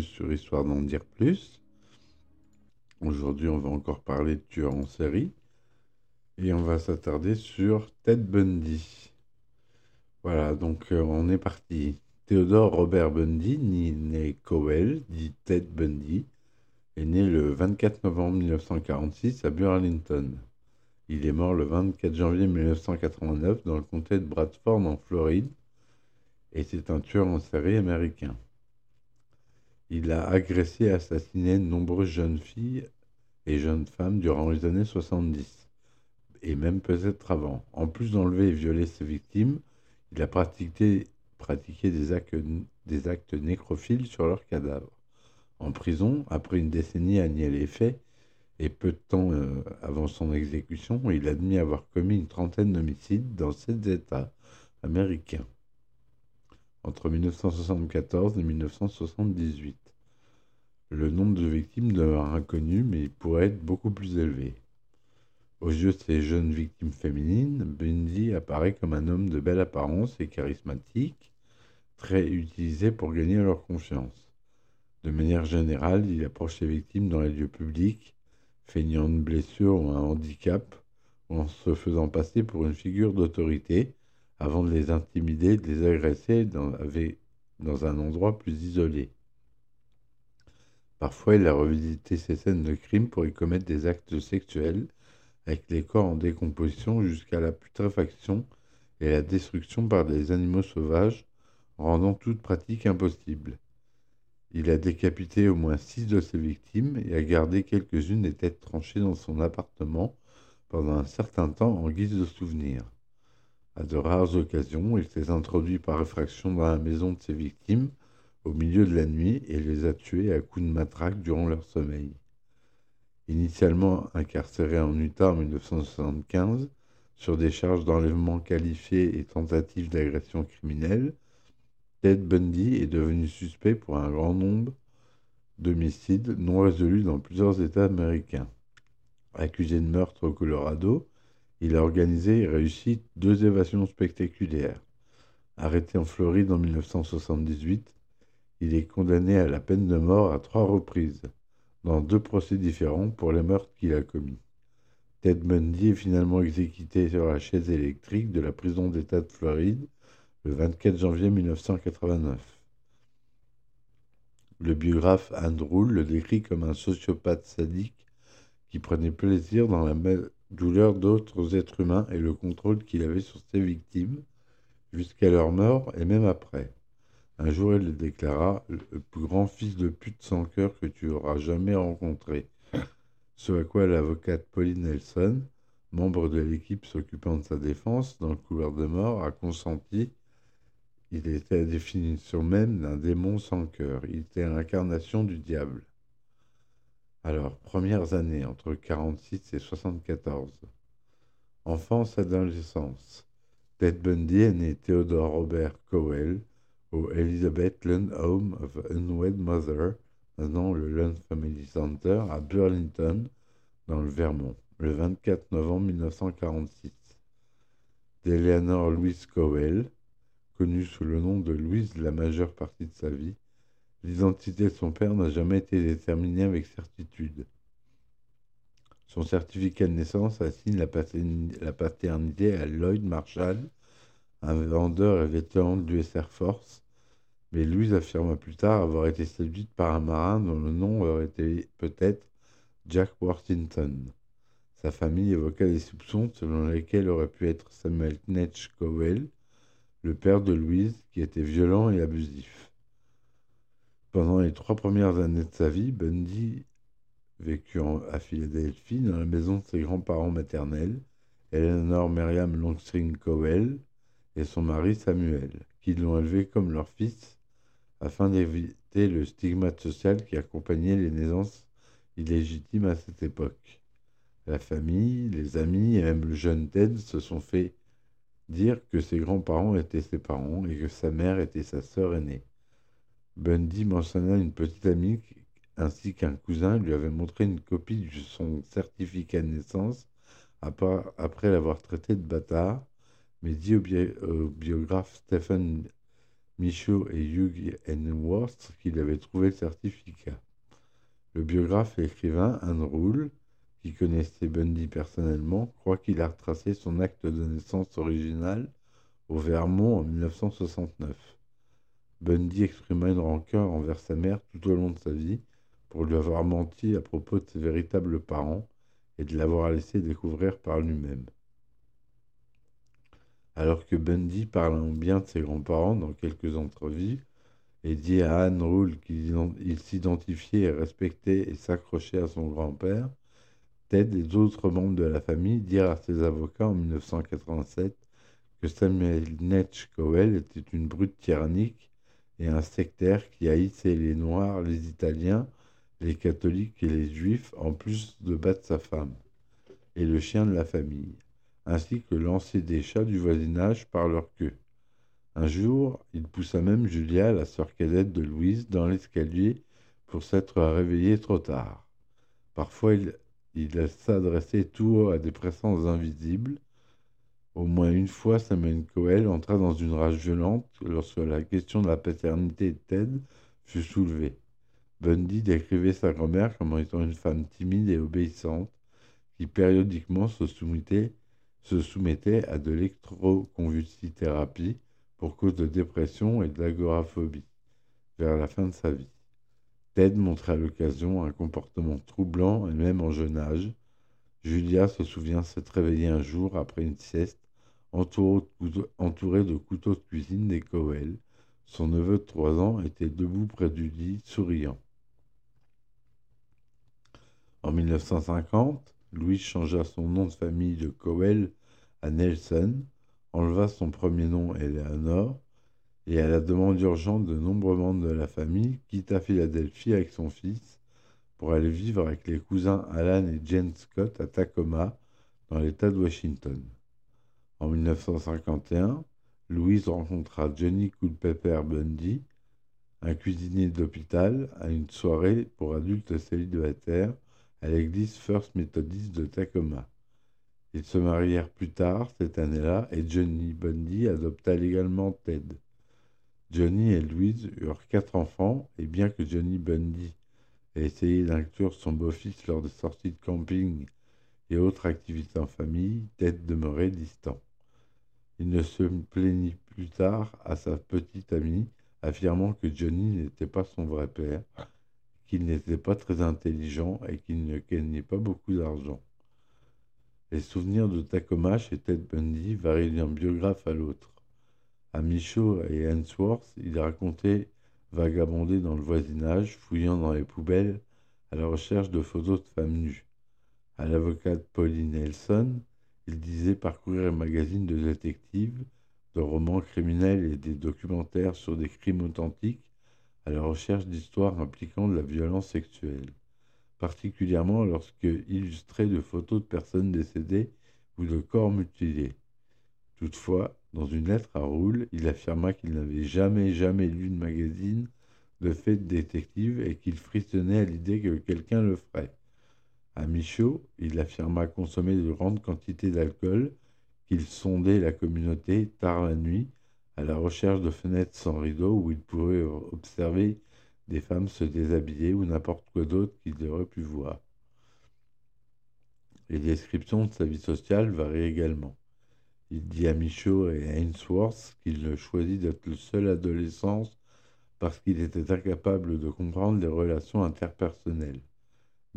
sur Histoire d'en dire plus. Aujourd'hui, on va encore parler de tueurs en série et on va s'attarder sur Ted Bundy. Voilà, donc euh, on est parti. Theodore Robert Bundy, né Cowell, dit Ted Bundy, est né le 24 novembre 1946 à Burlington. Il est mort le 24 janvier 1989 dans le comté de Bradford en Floride et c'est un tueur en série américain. Il a agressé et assassiné de nombreuses jeunes filles et jeunes femmes durant les années 70, et même peut-être avant. En plus d'enlever et violer ses victimes, il a pratiqué, des, actes, nécrophiles sur leurs cadavres. En prison, après une décennie à nier les faits, et peu de temps euh, avant son exécution, il admis avoir commis une trentaine d'homicides dans sept États américains entre 1974 et 1978. Le nombre de victimes demeure inconnu, mais il pourrait être beaucoup plus élevé. Aux yeux de ces jeunes victimes féminines, Bundy apparaît comme un homme de belle apparence et charismatique, très utilisé pour gagner leur confiance. De manière générale, il approche ses victimes dans les lieux publics, feignant une blessure ou un handicap, en se faisant passer pour une figure d'autorité, avant de les intimider, de les agresser dans, un endroit plus isolé. Parfois, il a revisité ces scènes de crime pour y commettre des actes sexuels, avec les corps en décomposition jusqu'à la putréfaction et la destruction par des animaux sauvages, rendant toute pratique impossible. Il a décapité au moins six de ses victimes et a gardé quelques-unes des têtes tranchées dans son appartement pendant un certain temps en guise de souvenir. À de rares occasions, il s'est introduit par effraction dans la maison de ses victimes au milieu de la nuit et les a tuées à coups de matraque durant leur sommeil. Initialement incarcéré en Utah en 1975 sur des charges d'enlèvement qualifiées et tentatives d'agression criminelle, Ted Bundy est devenu suspect pour un grand nombre d'homicides non résolus dans plusieurs États américains. Accusé de meurtre au Colorado, il a organisé et réussi deux évasions spectaculaires. Arrêté en Floride en 1978, il est condamné à la peine de mort à trois reprises, dans deux procès différents pour les meurtres qu'il a commis. Ted Bundy est finalement exécuté sur la chaise électrique de la prison d'État de Floride le 24 janvier 1989. Le biographe Andrew le décrit comme un sociopathe sadique qui prenait plaisir dans la douleur d'autres êtres humains et le contrôle qu'il avait sur ses victimes, jusqu'à leur mort et même après. Un jour, il déclara Le plus grand fils de pute sans cœur que tu auras jamais rencontré. Ce à quoi l'avocate Pauline Nelson, membre de l'équipe s'occupant de sa défense dans le couloir de mort, a consenti. Il était la définition même d'un démon sans cœur. Il était l'incarnation du diable. Alors, premières années, entre 46 et 74. Enfance, adolescence. Ted Bundy est né Theodore Robert Cowell au Elizabeth Lund Home of Unwed Mother, maintenant le Lund Family Center, à Burlington, dans le Vermont, le 24 novembre 1946. D'Eleanor Louise Cowell, connue sous le nom de Louise la majeure partie de sa vie, L'identité de son père n'a jamais été déterminée avec certitude. Son certificat de naissance assigne la paternité à Lloyd Marshall, un vendeur et vétéran de l'US Air Force, mais Louise affirma plus tard avoir été séduite par un marin dont le nom aurait été peut-être Jack Worthington. Sa famille évoqua des soupçons selon lesquels aurait pu être Samuel Knetch Cowell, le père de Louise, qui était violent et abusif. Pendant les trois premières années de sa vie, Bundy vécut à Philadelphie dans la maison de ses grands-parents maternels, Eleanor Miriam Longstring Cowell et son mari Samuel, qui l'ont élevé comme leur fils afin d'éviter le stigmate social qui accompagnait les naissances illégitimes à cette époque. La famille, les amis et même le jeune Ted se sont fait dire que ses grands-parents étaient ses parents et que sa mère était sa sœur aînée. Bundy mentionna une petite amie ainsi qu'un cousin lui avait montré une copie de son certificat de naissance après l'avoir traité de bâtard, mais dit au, biographe Stephen Michaud et Hugh Henworth qu'il avait trouvé le certificat. Le biographe et écrivain Anne Rule, qui connaissait Bundy personnellement, croit qu'il a retracé son acte de naissance original au Vermont en 1969. Bundy exprima une rancœur envers sa mère tout au long de sa vie pour lui avoir menti à propos de ses véritables parents et de l'avoir laissé découvrir par lui-même. Alors que Bundy parle bien de ses grands-parents dans quelques entrevues et dit à Anne Rule qu'il s'identifiait et respectait et s'accrochait à son grand-père, Ted et d'autres membres de la famille dirent à ses avocats en 1987 que Samuel Netch Cowell était une brute tyrannique et un sectaire qui haïssait les Noirs, les Italiens, les catholiques et les juifs, en plus de battre sa femme et le chien de la famille ainsi que lancer des chats du voisinage par leur queue. Un jour, il poussa même Julia, la sœur cadette de Louise, dans l'escalier pour s'être réveillée trop tard. Parfois, il, s'adressait tout haut à des présences invisibles. Au moins une fois, Samuel Coel entra dans une rage violente lorsque la question de la paternité de Ted fut soulevée. Bundy décrivait sa grand-mère comme étant une femme timide et obéissante qui périodiquement se soumettait se soumettait à de l'électroconvulsithérapie pour cause de dépression et de l'agoraphobie vers la fin de sa vie. Ted montrait à l'occasion un comportement troublant et même en jeune âge. Julia se souvient s'être réveillée un jour après une sieste entourée de couteaux de cuisine des Cowell. Son neveu de trois ans était debout près du lit, souriant. En 1950, Louis changea son nom de famille de Cowell à Nelson, enleva son premier nom Eleanor, et à la demande urgente de nombreux membres de la famille, quitta Philadelphie avec son fils pour aller vivre avec les cousins Alan et Jane Scott à Tacoma, dans l'État de Washington. En 1951, Louise rencontra Johnny Culpepper Bundy, un cuisinier d'hôpital, à une soirée pour adultes célibataires à l'église First Methodist de Tacoma. Ils se marièrent plus tard cette année-là et Johnny Bundy adopta légalement Ted. Johnny et Louise eurent quatre enfants et bien que Johnny Bundy ait essayé d'inclure son beau-fils lors des sorties de camping et autres activités en famille, Ted demeurait distant. Il ne se plaignit plus tard à sa petite amie, affirmant que Johnny n'était pas son vrai père, qu'il n'était pas très intelligent et qu'il ne gagnait pas beaucoup d'argent. Les souvenirs de Tacoma chez Ted Bundy varient d'un biographe à l'autre. À Michaud et Hensworth, il racontait vagabonder dans le voisinage, fouillant dans les poubelles à la recherche de photos de femmes nues. À l'avocate Pauline Nelson, il disait parcourir les magazines de détectives, de romans criminels et des documentaires sur des crimes authentiques à la recherche d'histoires impliquant de la violence sexuelle particulièrement lorsque illustré de photos de personnes décédées ou de corps mutilés. Toutefois, dans une lettre à Roule, il affirma qu'il n'avait jamais, jamais lu de magazine de faits de détective et qu'il frissonnait à l'idée que quelqu'un le ferait. À Michaud, il affirma consommer de grandes quantités d'alcool, qu'il sondait la communauté tard la nuit à la recherche de fenêtres sans rideaux où il pourrait observer des femmes se déshabiller ou n'importe quoi d'autre qu'il aurait pu voir. Les descriptions de sa vie sociale varient également. Il dit à Michaud et à Ainsworth qu'il choisit d'être le seul adolescent parce qu'il était incapable de comprendre les relations interpersonnelles.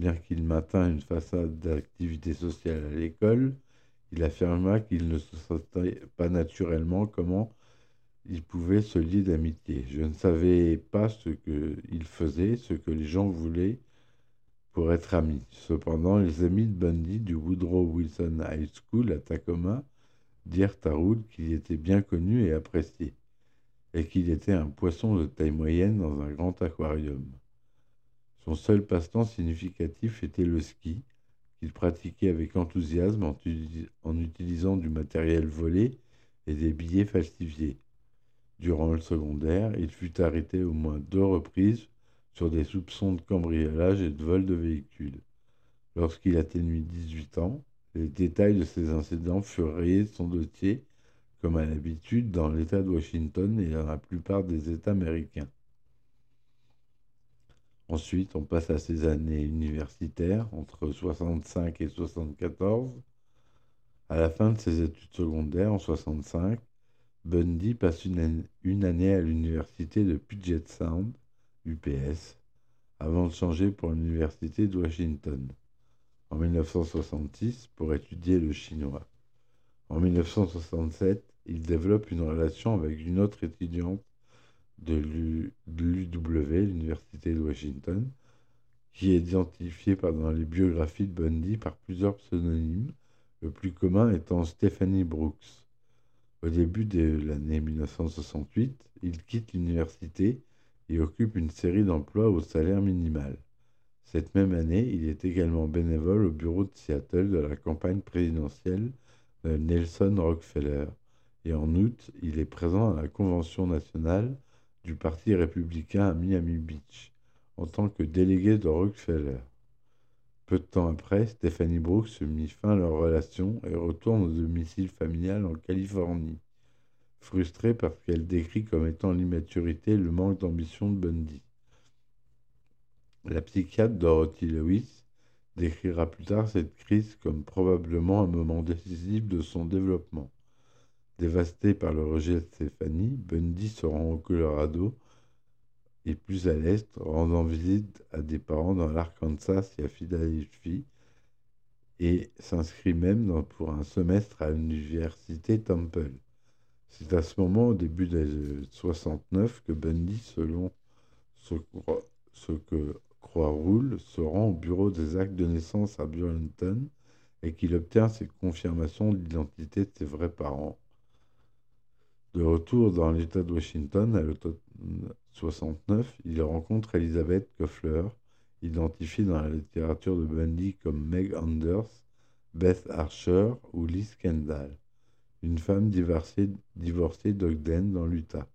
Bien qu'il maintint une façade d'activité sociale à l'école, il affirma qu'il ne se sentait pas naturellement comment il pouvait se lier d'amitié. Je ne savais pas ce qu'il faisait, ce que les gens voulaient pour être amis. Cependant, les amis de Bundy du Woodrow Wilson High School à Tacoma dirent à Rood qu'il était bien connu et apprécié, et qu'il était un poisson de taille moyenne dans un grand aquarium. Son seul passe-temps significatif était le ski, qu'il pratiquait avec enthousiasme en utilisant du matériel volé et des billets falsifiés. Durant le secondaire, il fut arrêté au moins deux reprises sur des soupçons de cambriolage et de vol de véhicules. Lorsqu'il atteignit 18 ans, les détails de ces incidents furent rayés de son dossier comme à l'habitude dans l'État de Washington et dans la plupart des États américains. Ensuite, on passe à ses années universitaires, entre 65 et 74. À la fin de ses études secondaires, en 65, Bundy passe une, une année à l'université de Puget Sound, UPS, avant de changer pour l'université de Washington en 1966 pour étudier le chinois. En 1967, il développe une relation avec une autre étudiante de l'UW, l'Université de Washington, qui est identifiée dans les biographies de Bundy par plusieurs pseudonymes, le plus commun étant Stephanie Brooks. Au début de l'année 1968, il quitte l'université et occupe une série d'emplois au salaire minimal. Cette même année, il est également bénévole au bureau de Seattle de la campagne présidentielle de Nelson Rockefeller. Et en août, il est présent à la convention nationale du Parti républicain à Miami Beach en tant que délégué de Rockefeller. Peu de temps après, Stephanie Brooks mit fin à leur relation et retourne au domicile familial en Californie, frustrée parce qu'elle décrit comme étant l'immaturité et le manque d'ambition de Bundy. La psychiatre Dorothy Lewis décrira plus tard cette crise comme probablement un moment décisif de son développement. Dévasté par le rejet de Stéphanie, Bundy se rend au Colorado et plus à l'est, rendant visite à des parents dans l'Arkansas et à Philadelphie, et s'inscrit même pour un semestre à l'université Temple. C'est à ce moment, au début des 69, que Bundy, selon ce, que Croix-Roule se rend au bureau des actes de naissance à Burlington et qu'il obtient ses confirmations d'identité de ses vrais parents. De retour dans l'État de Washington à l'automne 69, il rencontre Elizabeth Koffler, identifiée dans la littérature de Bundy comme Meg Anders, Beth Archer ou Liz Kendall, une femme divorcée, divorcée d'Ogden dans l'Utah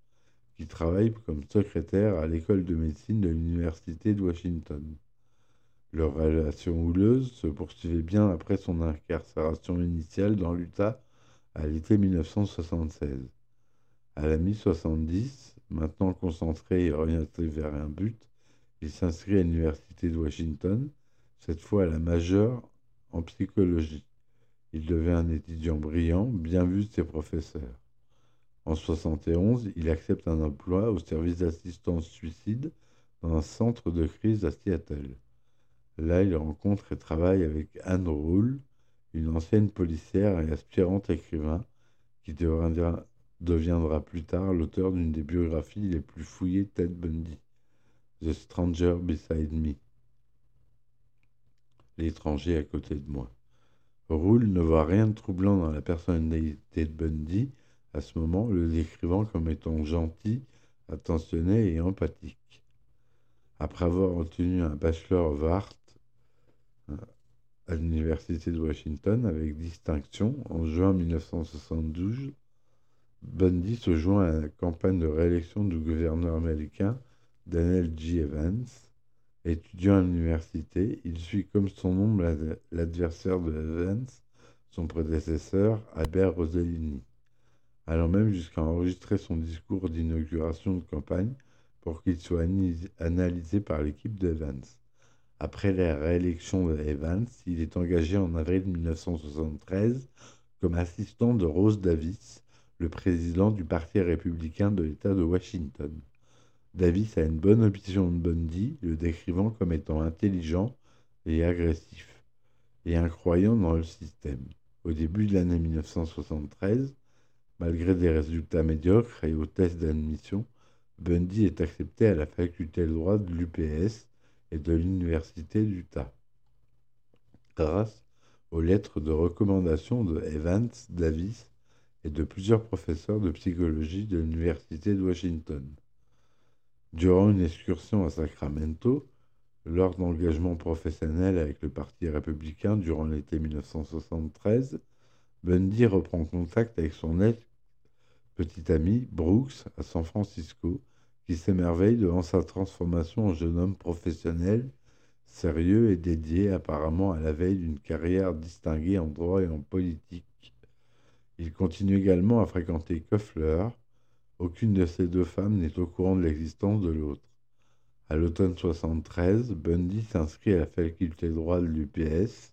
qui travaille comme secrétaire à l'école de médecine de l'Université de Washington. Leur relation houleuse se poursuivait bien après son incarcération initiale dans l'Utah à l'été 1976. À la mi-70, maintenant concentré et orienté vers un but, il s'inscrit à l'Université de Washington, cette fois à la majeure en psychologie. Il devient un étudiant brillant, bien vu de ses professeurs. En 71, il accepte un emploi au service d'assistance suicide dans un centre de crise à Seattle. Là, il rencontre et travaille avec Anne Rule, une ancienne policière et aspirante écrivain qui deviendra, deviendra plus tard l'auteur d'une des biographies les plus fouillées Ted Bundy, The Stranger Beside Me. L'étranger à côté de moi. Rule ne voit rien de troublant dans la personnalité de Bundy, à ce moment, le décrivant comme étant gentil, attentionné et empathique. Après avoir obtenu un bachelor of art euh, à l'Université de Washington avec distinction en juin 1972, Bundy se joint à la campagne de réélection du gouverneur américain Daniel G. Evans. Étudiant à l'université, il suit comme son nom l'adversaire de Evans, son prédécesseur, Albert Rossellini allant même jusqu'à enregistrer son discours d'inauguration de campagne pour qu'il soit analysé par l'équipe d'Evans. Après la réélection d'Evans, il est engagé en avril 1973 comme assistant de Rose Davis, le président du Parti républicain de l'État de Washington. Davis a une bonne opinion de Bundy, le décrivant comme étant intelligent et agressif, et incroyant dans le système. Au début de l'année 1973, Malgré des résultats médiocres et aux tests d'admission, Bundy est accepté à la faculté de droit de l'UPS et de l'Université d'Utah. Grâce aux lettres de recommandation de Evans, Davis et de plusieurs professeurs de psychologie de l'Université de Washington. Durant une excursion à Sacramento, lors d'engagement professionnel avec le Parti républicain durant l'été 1973, Bundy reprend contact avec son ex-petit ami Brooks à San Francisco, qui s'émerveille devant sa transformation en jeune homme professionnel, sérieux et dédié apparemment à la veille d'une carrière distinguée en droit et en politique. Il continue également à fréquenter Koeffler. Aucune de ces deux femmes n'est au courant de l'existence de l'autre. À l'automne 73, Bundy s'inscrit à la faculté de droit de l'UPS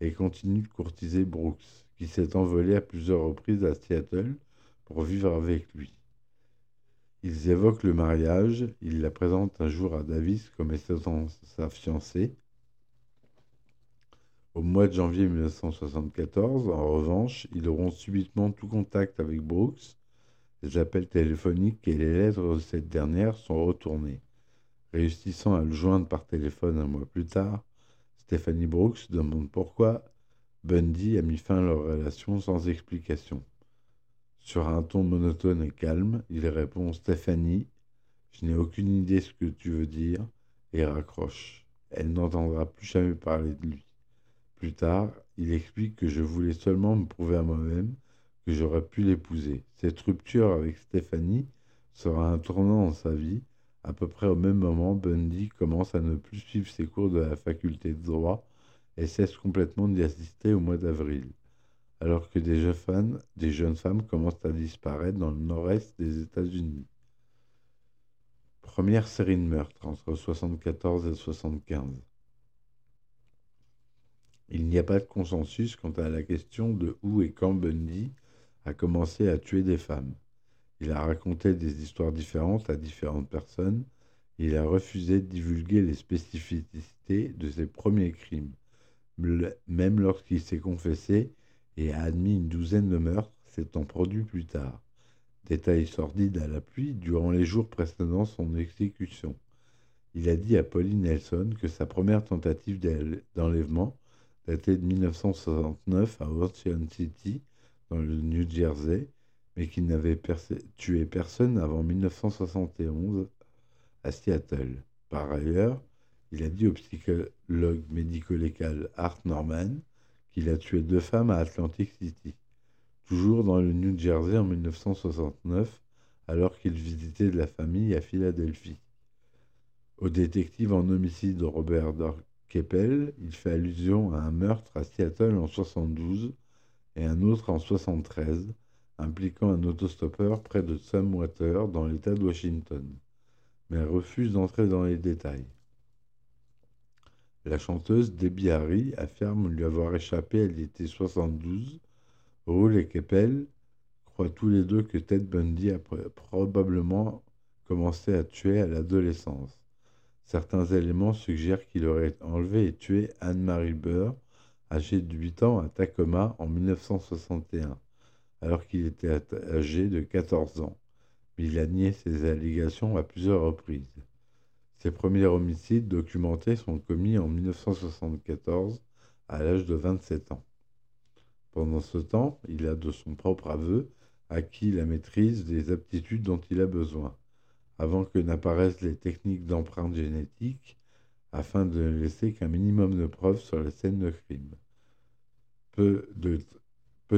et continue de courtiser Brooks, qui s'est envolé à plusieurs reprises à Seattle pour vivre avec lui. Ils évoquent le mariage, il la présente un jour à Davis comme étant sa fiancée. Au mois de janvier 1974, en revanche, ils auront subitement tout contact avec Brooks. Les appels téléphoniques et les lettres de cette dernière sont retournés. Réussissant à le joindre par téléphone un mois plus tard, Stephanie Brooks demande pourquoi Bundy a mis fin à leur relation sans explication. Sur un ton monotone et calme, il répond Stéphanie, je n'ai aucune idée ce que tu veux dire, et raccroche. Elle n'entendra plus jamais parler de lui. Plus tard, il explique que je voulais seulement me prouver à moi-même que j'aurais pu l'épouser. Cette rupture avec Stéphanie sera un tournant dans sa vie. À peu près au même moment, Bundy commence à ne plus suivre ses cours de la faculté de droit et cesse complètement d'y assister au mois d'avril alors que des jeunes, des jeunes femmes commencent à disparaître dans le nord-est des États-Unis. Première série de meurtres entre 1974 et 1975. Il n'y a pas de consensus quant à la question de où et quand Bundy a commencé à tuer des femmes. Il a raconté des histoires différentes à différentes personnes. il a refusé de divulguer les spécificités de ses premiers crimes. Même lorsqu'il s'est confessé, et a admis une douzaine de meurtres s'étant produits plus tard. Détail sordide à l'appui, durant les jours précédant son exécution. Il a dit à Pauline Nelson que sa première tentative d'enlèvement datait de 1969 à Ocean City, dans le New Jersey, mais qu'il n'avait tué personne avant 1971 à Seattle. Par ailleurs, il a dit au psychologue médico-légal Art Norman il a tué deux femmes à Atlantic City, toujours dans le New Jersey en 1969, alors qu'il visitait de la famille à Philadelphie. Au détective en homicide Robert Keppel, il fait allusion à un meurtre à Seattle en 72 et un autre en 73, impliquant un autostoppeur près de Sumwater dans l'État de Washington, mais refuse d'entrer dans les détails. La chanteuse Debbie Harry affirme lui avoir échappé à l'été 72. Roule et Keppel croient tous les deux que Ted Bundy a probablement commencé à tuer à l'adolescence. Certains éléments suggèrent qu'il aurait enlevé et tué Anne-Marie Burr, âgée de 8 ans, à Tacoma en 1961, alors qu'il était âgé de 14 ans. Mais il a nié ces allégations à plusieurs reprises. Ses premiers homicides documentés sont commis en 1974 à l'âge de 27 ans. Pendant ce temps, il a de son propre aveu acquis la maîtrise des aptitudes dont il a besoin, avant que n'apparaissent les techniques d'empreinte génétique, afin de ne laisser qu'un minimum de preuves sur la scène de crime. Peu de,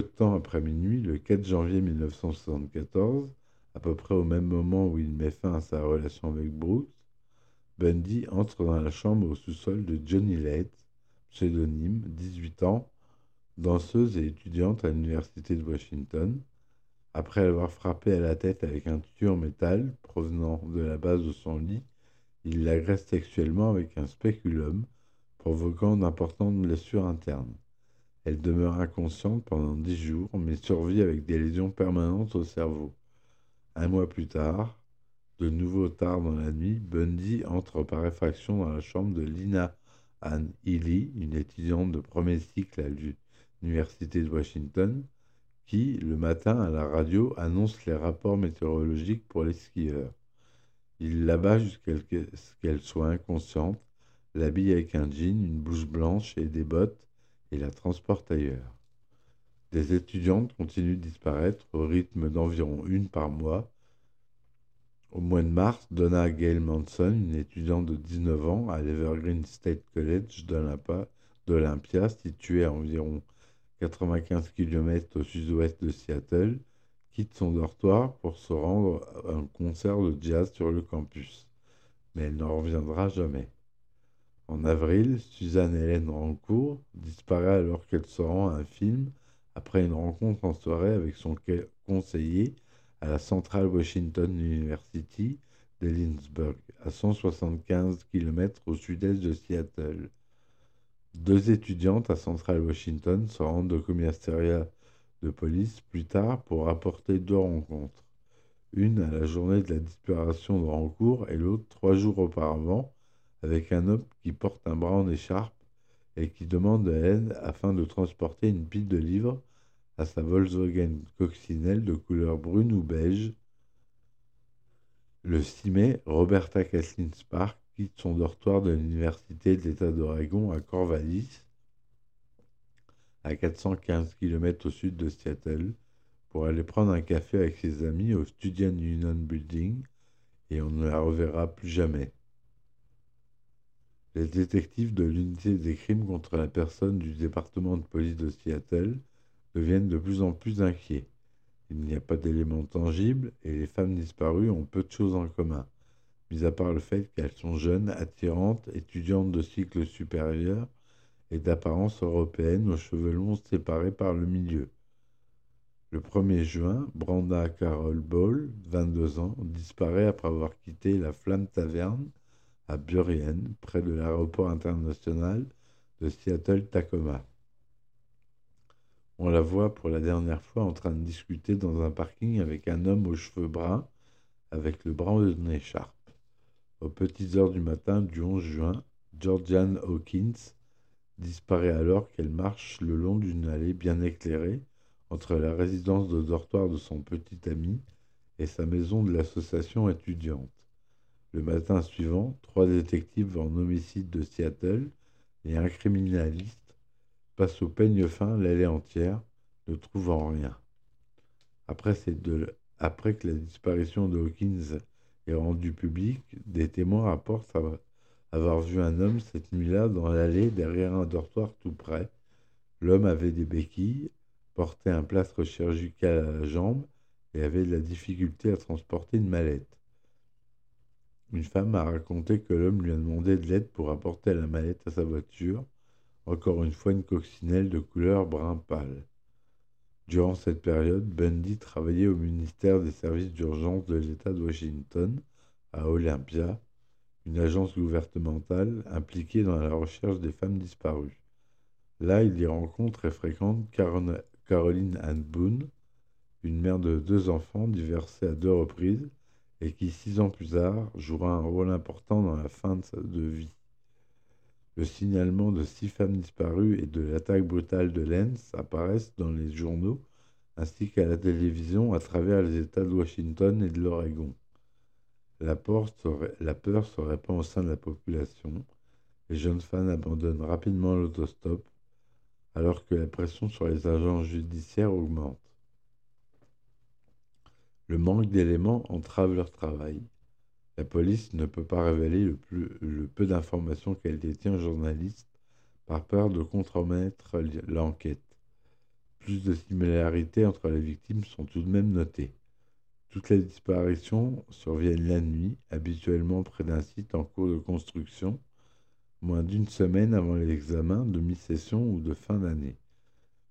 temps après minuit, le 4 janvier 1974, à peu près au même moment où il met fin à sa relation avec Brooks, Bundy entre dans la chambre au sous-sol de Johnny Late, pseudonyme, 18 ans, danseuse et étudiante à l'Université de Washington. Après avoir frappé à la tête avec un tuyau en métal provenant de la base de son lit, il l'agresse sexuellement avec un spéculum, provoquant d'importantes blessures internes. Elle demeure inconsciente pendant dix jours, mais survit avec des lésions permanentes au cerveau. Un mois plus tard, de nouveau tard dans la nuit, Bundy entre par effraction dans la chambre de Lina Ann Healy, une étudiante de premier cycle à l'Université de Washington, qui, le matin à la radio, annonce les rapports météorologiques pour les skieurs. Il l'abat jusqu'à ce qu'elle soit inconsciente, l'habille avec un jean, une blouse blanche et des bottes et la transporte ailleurs. Des étudiantes continuent de disparaître au rythme d'environ une par mois au mois de mars, Donna Gail Manson, une étudiante de 19 ans à l'Evergreen State College d'Olympia, située à environ 95 km au sud-ouest de Seattle, quitte son dortoir pour se rendre à un concert de jazz sur le campus. Mais elle n'en reviendra jamais. En avril, Suzanne Hélène Rancourt disparaît alors qu'elle se rend à un film après une rencontre en soirée avec son conseiller à la Central Washington University d'Ellinsburg, à 175 km au sud-est de Seattle. Deux étudiantes à Central Washington se rendent au commissariat de police plus tard pour rapporter deux rencontres. Une à la journée de la disparition de Rancourt et l'autre trois jours auparavant avec un homme qui porte un bras en écharpe et qui demande de l'aide afin de transporter une pile de livres à sa Volkswagen coccinelle de couleur brune ou beige. Le 6 mai, Roberta Kathleen Spark quitte son dortoir de l'Université de l'État d'Oregon à Corvallis, à 415 km au sud de Seattle, pour aller prendre un café avec ses amis au Student Union Building, et on ne la reverra plus jamais. Les détectives de l'unité des crimes contre la personne du département de police de Seattle deviennent de plus en plus inquiets. Il n'y a pas d'éléments tangibles et les femmes disparues ont peu de choses en commun, mis à part le fait qu'elles sont jeunes, attirantes, étudiantes de cycle supérieur et d'apparence européenne aux cheveux longs séparés par le milieu. Le 1er juin, Branda Carol Ball, 22 ans, disparaît après avoir quitté la Flamme Taverne à Burien, près de l'aéroport international de Seattle-Tacoma. On la voit pour la dernière fois en train de discuter dans un parking avec un homme aux cheveux bruns, avec le bras d'une écharpe. Aux petites heures du matin du 11 juin, Georgiane Hawkins disparaît alors qu'elle marche le long d'une allée bien éclairée entre la résidence de dortoir de son petit ami et sa maison de l'association étudiante. Le matin suivant, trois détectives en homicide de Seattle et un criminaliste passent au peigne fin l'allée entière, ne trouvant rien. Après, Après que la disparition de Hawkins est rendue publique, des témoins rapportent avoir vu un homme cette nuit-là dans l'allée derrière un dortoir tout près. L'homme avait des béquilles, portait un plâtre chirurgical à la jambe et avait de la difficulté à transporter une mallette. Une femme a raconté que l'homme lui a demandé de l'aide pour apporter la mallette à sa voiture, encore une fois une coccinelle de couleur brun pâle. Durant cette période, Bundy travaillait au ministère des services d'urgence de l'État de Washington, à Olympia, une agence gouvernementale impliquée dans la recherche des femmes disparues. Là, il y rencontre et fréquente Caroline Ann Boone, une mère de deux enfants divorcée à deux reprises et qui, six ans plus tard, jouera un rôle important dans la fin de sa vie. Le signalement de six femmes disparues et de l'attaque brutale de Lens apparaissent dans les journaux ainsi qu'à la télévision à travers les États de Washington et de l'Oregon. La, peur se répand au sein de la population. Les jeunes femmes abandonnent rapidement l'autostop alors que la pression sur les agents judiciaires augmente. Le manque d'éléments entrave leur travail. La police ne peut pas révéler le, peu d'informations qu'elle détient aux journalistes par peur de compromettre l'enquête. Plus de similarités entre les victimes sont tout de même notées. Toutes les disparitions surviennent la nuit, habituellement près d'un site en cours de construction, moins d'une semaine avant l'examen de mi-session ou de fin d'année.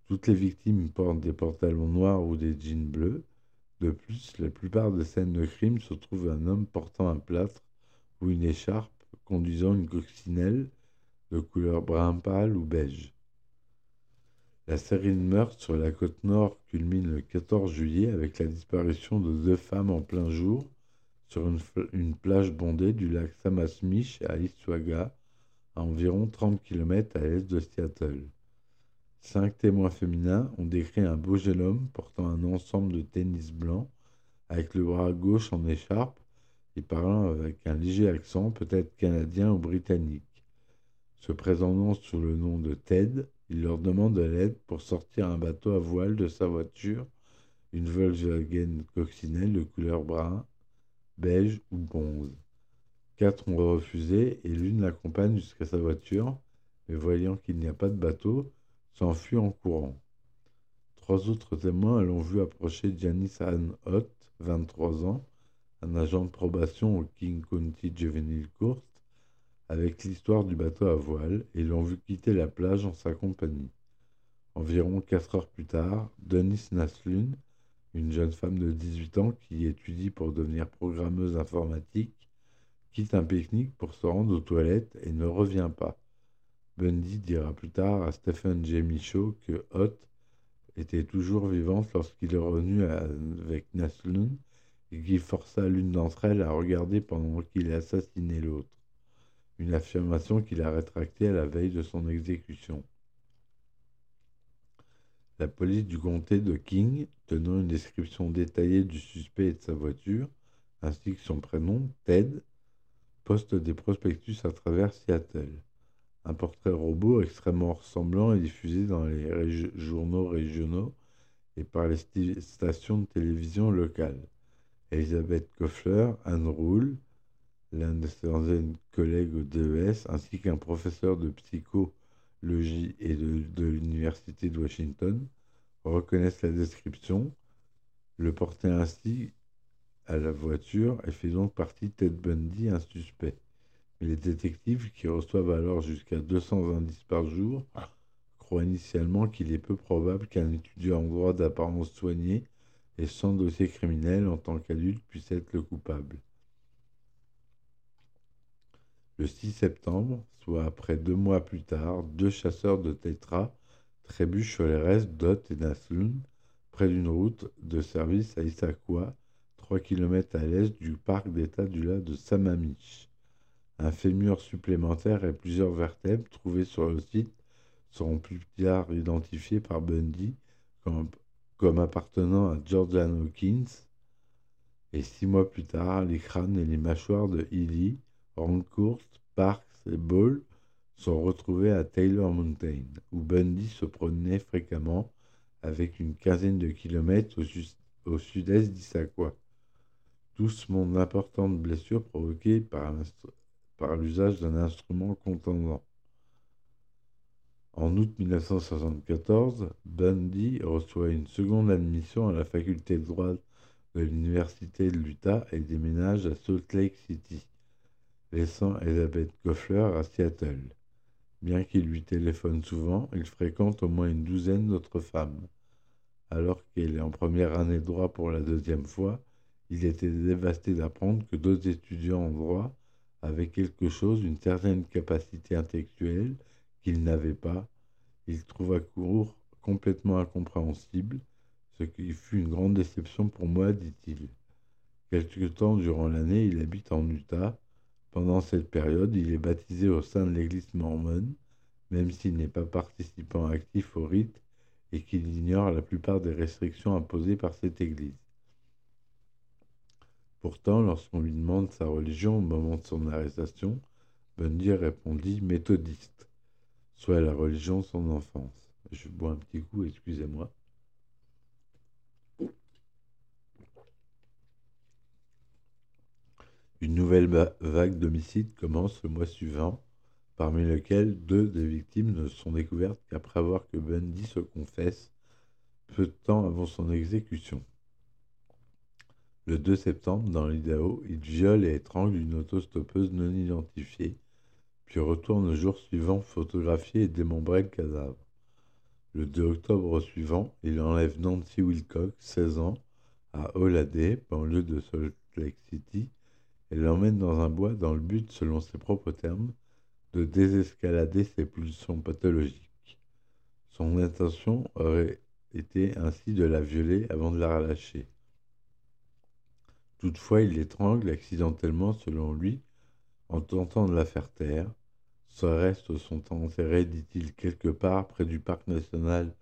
Toutes les victimes portent des pantalons noirs ou des jeans bleus, de plus, la plupart des scènes de crime se trouvent un homme portant un plâtre ou une écharpe, conduisant une coccinelle de couleur brun pâle ou beige. La série de meurtres sur la côte nord culmine le 14 juillet avec la disparition de deux femmes en plein jour sur une, plage bondée du lac Samasmich à Iswaga, à environ 30 km à l'est de Seattle. Cinq témoins féminins ont décrit un beau jeune homme portant un ensemble de tennis blanc, avec le bras gauche en écharpe et parlant avec un léger accent, peut-être canadien ou britannique. Se présentant sous le nom de Ted, il leur demande de l'aide pour sortir un bateau à voile de sa voiture, une Volkswagen coccinelle de couleur brun, beige ou bronze. Quatre ont refusé et l'une l'accompagne jusqu'à sa voiture, mais voyant qu'il n'y a pas de bateau, s'enfuit en courant. Trois autres témoins l'ont vu approcher Janice Ann Hott, 23 ans, un agent de probation au King County Juvenile Court, avec l'histoire du bateau à voile, et l'ont vu quitter la plage en sa compagnie. Environ quatre heures plus tard, Denise Naslun, une jeune femme de 18 ans qui étudie pour devenir programmeuse informatique, quitte un pique-nique pour se rendre aux toilettes et ne revient pas. Bundy dira plus tard à Stephen J. Michaud que Hot était toujours vivante lorsqu'il est revenu avec Naslun et qu'il força l'une d'entre elles à regarder pendant qu'il assassinait l'autre. Une affirmation qu'il a rétractée à la veille de son exécution. La police du comté de King, tenant une description détaillée du suspect et de sa voiture, ainsi que son prénom, Ted, poste des prospectus à travers Seattle. Un portrait robot extrêmement ressemblant est diffusé dans les journaux régionaux et par les stations de télévision locales. Elisabeth Koffler, Anne Roule, l'un de ses collègues au DES, ainsi qu'un professeur de psycho Logie et de, l'Université de Washington reconnaissent la description, le portaient ainsi à la voiture et fait donc partie de Ted Bundy, un suspect. Les détectives, qui reçoivent alors jusqu'à 200 indices par jour, croient initialement qu'il est peu probable qu'un étudiant en droit d'apparence soignée et sans dossier criminel en tant qu'adulte puisse être le coupable. Le 6 septembre, soit après deux mois plus tard, deux chasseurs de tétra trébuchent sur les restes d'Ot et Naslun, près d'une route de service à Issaquah, 3 km à l'est du parc d'État du lac de Sammamish. Un fémur supplémentaire et plusieurs vertèbres trouvées sur le site seront plus tard identifiées par Bundy comme, appartenant à Georgian Hawkins. Et six mois plus tard, les crânes et les mâchoires de Ely, Rancourt, Parks et Ball sont retrouvés à Taylor Mountain, où Bundy se promenait fréquemment avec une quinzaine de kilomètres au, sud-est d'Issaquah. Tous montrent d'importantes blessures provoquées par, par l'usage d'un instrument contendant. En août 1974, Bundy reçoit une seconde admission à la faculté de droit de l'Université de l'Utah et déménage à Salt Lake City laissant Elizabeth Goffler à Seattle. Bien qu'il lui téléphone souvent, il fréquente au moins une douzaine d'autres femmes. Alors qu'elle est en première année de droit pour la deuxième fois, il était dévasté d'apprendre que d'autres étudiants en droit avaient quelque chose, une certaine capacité intellectuelle qu'il n'avait pas. Il trouva court complètement incompréhensible, ce qui fut une grande déception pour moi, dit-il. Quelque temps durant l'année, il habite en Utah, pendant cette période, il est baptisé au sein de l'Église mormone, même s'il n'est pas participant actif au rite et qu'il ignore la plupart des restrictions imposées par cette Église. Pourtant, lorsqu'on lui demande sa religion au moment de son arrestation, Bundy répondit méthodiste, soit la religion son enfance. Je bois un petit coup, excusez-moi. Une nouvelle vague d'homicides commence le mois suivant, parmi lesquels deux des victimes ne sont découvertes qu'après avoir que Bundy se confesse peu de temps avant son exécution. Le 2 septembre, dans l'Idaho, il viole et étrangle une autostoppeuse non identifiée, puis retourne le jour suivant photographier et démembrer le cadavre. Le 2 octobre suivant, il enlève Nancy Wilcox, 16 ans, à Holladay, banlieue de Salt Lake City, elle l'emmène dans un bois dans le but, selon ses propres termes, de désescalader ses pulsions pathologiques. Son intention aurait été ainsi de la violer avant de la relâcher. Toutefois, il l'étrangle accidentellement, selon lui, en tentant de la faire taire. Ses restes sont enterrés, dit-il, quelque part près du parc national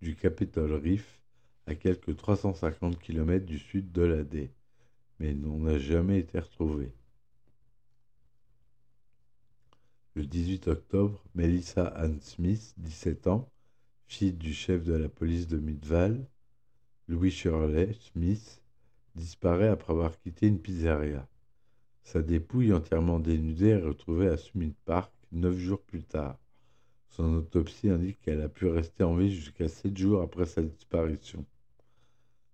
du Capitol Reef, à quelques 350 km du sud de l'Adé mais n'a jamais été retrouvé. Le 18 octobre, Melissa Ann Smith, 17 ans, fille du chef de la police de Midval, Louis Shirley Smith, disparaît après avoir quitté une pizzeria. Sa dépouille entièrement dénudée est retrouvée à Summit Park neuf jours plus tard. Son autopsie indique qu'elle a pu rester en vie jusqu'à sept jours après sa disparition.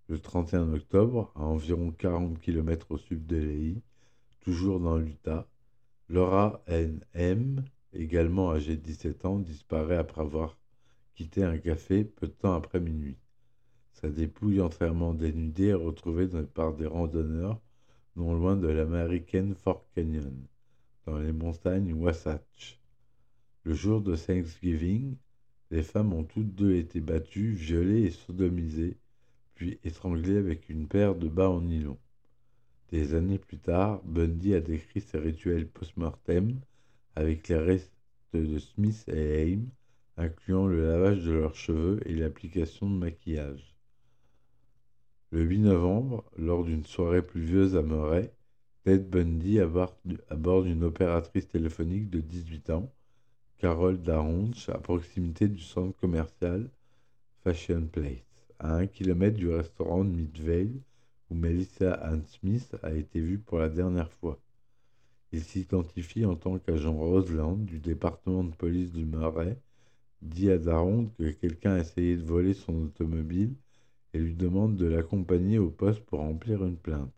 Le 31 octobre, à environ 40 km au sud de l'Ei, toujours dans l'Utah, Laura N.M., également âgée de 17 ans, disparaît après avoir quitté un café peu de temps après minuit. Sa dépouille entièrement dénudée est retrouvée par des randonneurs non loin de l'américaine Fort Canyon, dans les montagnes Wasatch. Le jour de Thanksgiving, les femmes ont toutes deux été battues, violées et sodomisées, puis étranglées avec une paire de bas en nylon. Des années plus tard, Bundy a décrit ses rituels post-mortem avec les restes de Smith et Haim, incluant le lavage de leurs cheveux et l'application de maquillage. Le 8 novembre, lors d'une soirée pluvieuse à Murray, Ted Bundy aborde une opératrice téléphonique de 18 ans, Carole Daronch, à proximité du centre commercial Fashion Place, à un kilomètre du restaurant de Midvale où Melissa Ann Smith a été vue pour la dernière fois. Il s'identifie en tant qu'agent Roseland du département de police du Murray, dit à Daron que quelqu'un a essayé de voler son automobile et lui demande de l'accompagner au poste pour remplir une plainte.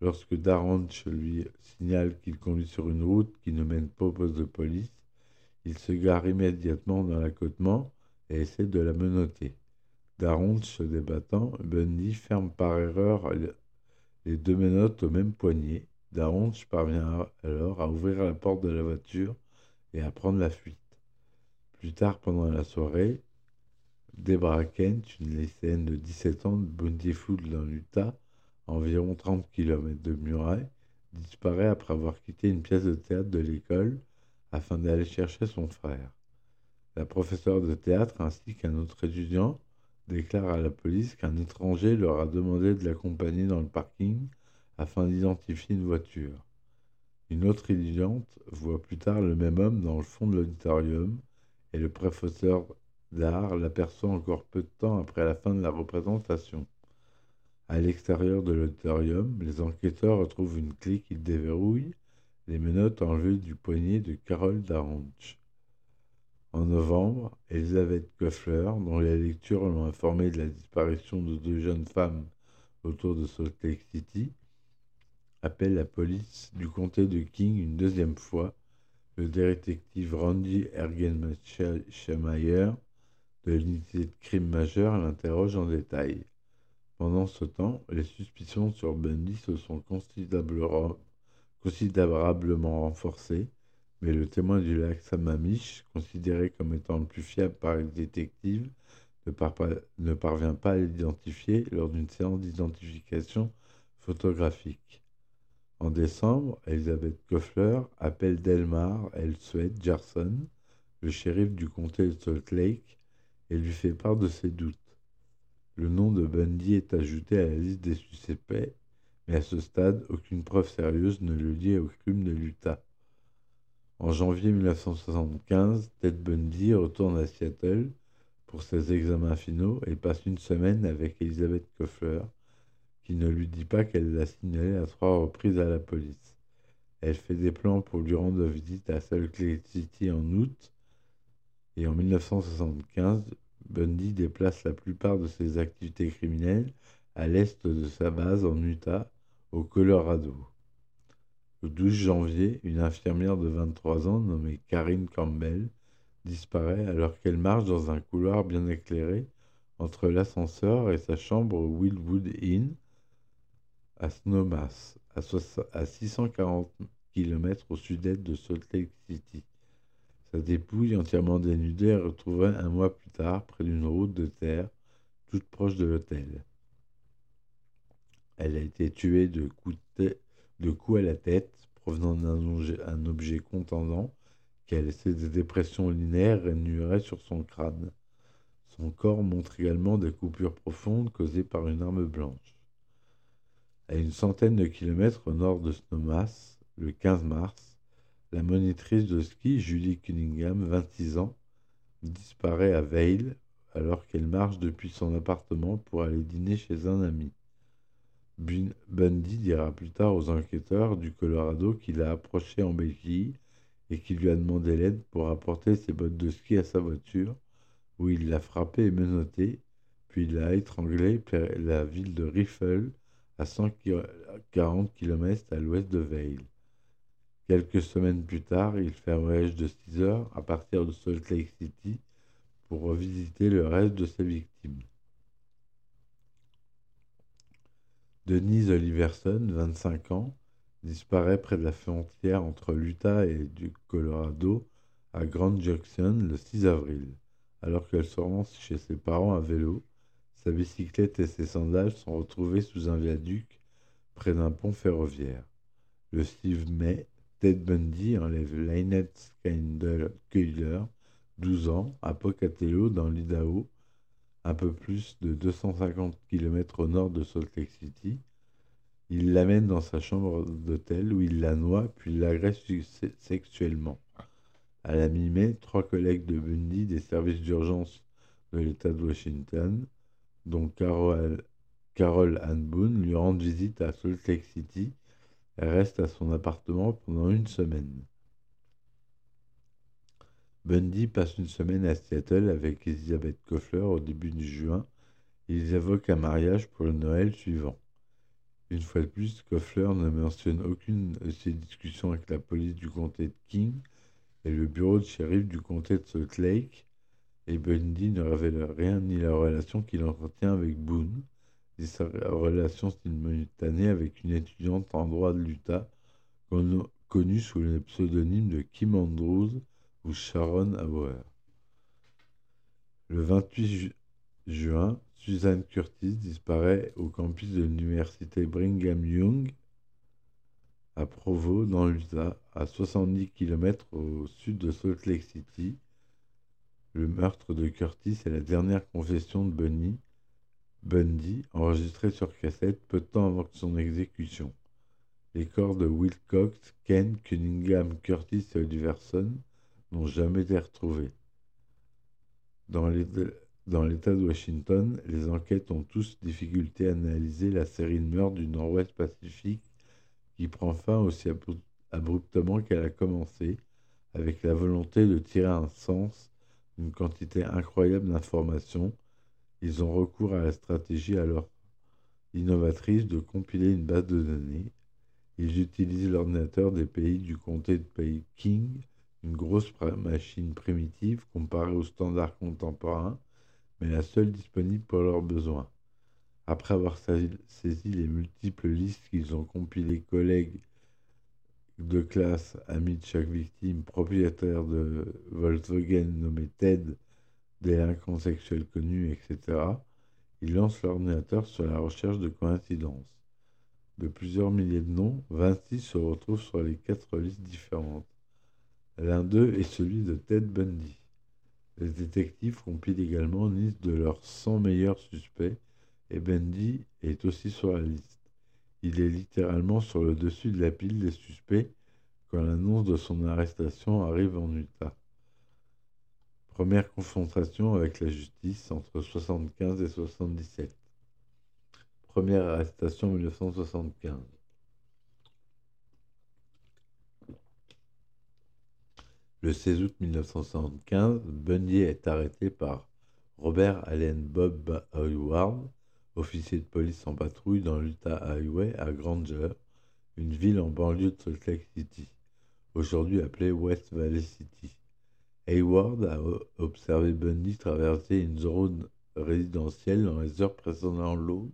Lorsque Daranch lui signale qu'il conduit sur une route qui ne mène pas au poste de police, il se gare immédiatement dans l'accotement et essaie de la menotter. Daranch se débattant, Bundy ferme par erreur les deux menottes au même poignet. Daranch parvient alors à ouvrir la porte de la voiture et à prendre la fuite. Plus tard pendant la soirée, Deborah Kent, une lycéenne de 17 ans de Bountiful dans l'Utah, environ 30 km de Murray, disparaît après avoir quitté une pièce de théâtre de l'école afin d'aller chercher son frère. La professeure de théâtre ainsi qu'un autre étudiant déclarent à la police qu'un étranger leur a demandé de l'accompagner dans le parking afin d'identifier une voiture. Une autre étudiante voit plus tard le même homme dans le fond de l'auditorium et le professeur L'art l'aperçoit encore peu de temps après la fin de la représentation. À l'extérieur de l'auditorium, les enquêteurs retrouvent une clé qui déverrouille les menottes enlevées du poignet de Carole Daranch. En novembre, Elizabeth Koeffler, dont les lectures l'ont informé de la disparition de deux jeunes femmes autour de Salt Lake City, appelle la police du comté de King une deuxième fois. Le détective Randy Ergenmeyer de l'unité de crime majeur l'interroge en détail. Pendant ce temps, les suspicions sur Bundy se sont considérablement renforcées, mais le témoin du lac Sammamish, considéré comme étant le plus fiable par les détectives, ne, parvient pas à l'identifier lors d'une séance d'identification photographique. En décembre, Elizabeth Koffler appelle Delmar Elswed Jarson, le shérif du comté de Salt Lake, et lui fait part de ses doutes. Le nom de Bundy est ajouté à la liste des suspects, mais à ce stade, aucune preuve sérieuse ne le lie au crime de l'Utah. En janvier 1975, Ted Bundy retourne à Seattle pour ses examens finaux et passe une semaine avec Elizabeth Koffler, qui ne lui dit pas qu'elle l'a signalé à trois reprises à la police. Elle fait des plans pour lui rendre visite à Salt Lake City en août et en 1975, Bundy déplace la plupart de ses activités criminelles à l'est de sa base en Utah, au Colorado. Le 12 janvier, une infirmière de 23 ans nommée Karine Campbell disparaît alors qu'elle marche dans un couloir bien éclairé entre l'ascenseur et sa chambre au Wildwood Inn à Snowmass, à 640 km au sud-est de Salt Lake City. Sa dépouille, entièrement dénudée, est retrouvée un mois plus tard près d'une route de terre, toute proche de l'hôtel. Elle a été tuée de coups, à la tête provenant d'un objet contendant qui a laissé des dépressions linéaires et sur son crâne. Son corps montre également des coupures profondes causées par une arme blanche. À une centaine de kilomètres au nord de Snowmass, le 15 mars, la monitrice de ski Julie Cunningham, 26 ans, disparaît à Vail alors qu'elle marche depuis son appartement pour aller dîner chez un ami. Bundy dira plus tard aux enquêteurs du Colorado qu'il a approché en Belgique et qu'il lui a demandé l'aide pour apporter ses bottes de ski à sa voiture, où il l'a frappé et menotté, puis l'a étranglé près la ville de Riffle, à 140 km à l'ouest de Vail. Quelques semaines plus tard, il fait un voyage de 6 heures à partir de Salt Lake City pour revisiter le reste de ses victimes. Denise Oliverson, 25 ans, disparaît près de la frontière entre l'Utah et du Colorado à Grand Junction le 6 avril. Alors qu'elle se rend chez ses parents à vélo, sa bicyclette et ses sandales sont retrouvés sous un viaduc près d'un pont ferroviaire. Le 6 mai, Ted Bundy enlève Lynette Skindler, 12 ans, à Pocatello, dans l'Idaho, un peu plus de 250 km au nord de Salt Lake City. Il l'amène dans sa chambre d'hôtel où il la noie puis l'agresse sexuellement. À la mi-mai, trois collègues de Bundy des services d'urgence de l'État de Washington, dont Carol, Carol Ann Boone, lui rendent visite à Salt Lake City reste à son appartement pendant une semaine. Bundy passe une semaine à Seattle avec Elizabeth Koffler au début du juin. Ils évoquent un mariage pour le Noël suivant. Une fois de plus, Koffler ne mentionne aucune de ses discussions avec la police du comté de King et le bureau de shérif du comté de Salt Lake, et Bundy ne révèle rien ni la relation qu'il entretient avec Boone, sa relation simultanée avec une étudiante en droit de l'Utah, connue sous le pseudonyme de Kim Andrews ou Sharon Hauer. Le 28 juin, Suzanne Curtis disparaît au campus de l'université Brigham Young à Provo, dans l'Utah, à 70 km au sud de Salt Lake City. Le meurtre de Curtis est la dernière confession de Bundy, Bundy, enregistrée sur cassette peu de temps avant son exécution. Les corps de Wilcox, Ken, Cunningham, Curtis et Oliverson n'ont jamais été retrouvés. Dans l'État de Washington, les enquêtes ont tous difficulté à analyser la série de meurtres du Nord-Ouest Pacifique qui prend fin aussi abruptement qu'elle a commencé, avec la volonté de tirer un sens d'une quantité incroyable d'informations. Ils ont recours à la stratégie alors innovatrice de compiler une base de données. Ils utilisent l'ordinateur des pays du comté de Pays King, une grosse machine primitive comparée aux standards contemporains, mais la seule disponible pour leurs besoins. Après avoir saisi les multiples listes qu'ils ont compilées, collègues de classe, amis de chaque victime, propriétaires de Volkswagen nommé Ted, délinquants sexuels connus, etc., ils lancent l'ordinateur sur la recherche de coïncidences. De plusieurs milliers de noms, 26 se retrouvent sur les quatre listes différentes. L'un d'eux est celui de Ted Bundy. Les détectives compilent également une liste de leurs 100 meilleurs suspects et Bendy est aussi sur la liste. Il est littéralement sur le dessus de la pile des suspects quand l'annonce de son arrestation arrive en Utah. Première confrontation avec la justice entre 75 et 77. Première arrestation en 1975. Le 16 août 1975, Bundy est arrêté par Robert Allen Bob Hayward, officier de police en patrouille dans l'Utah Highway à Granger, une ville en banlieue de Salt Lake City, aujourd'hui appelée West Valley City. Hayward a observé Bundy traverser une zone résidentielle dans les heures précédant l'aube.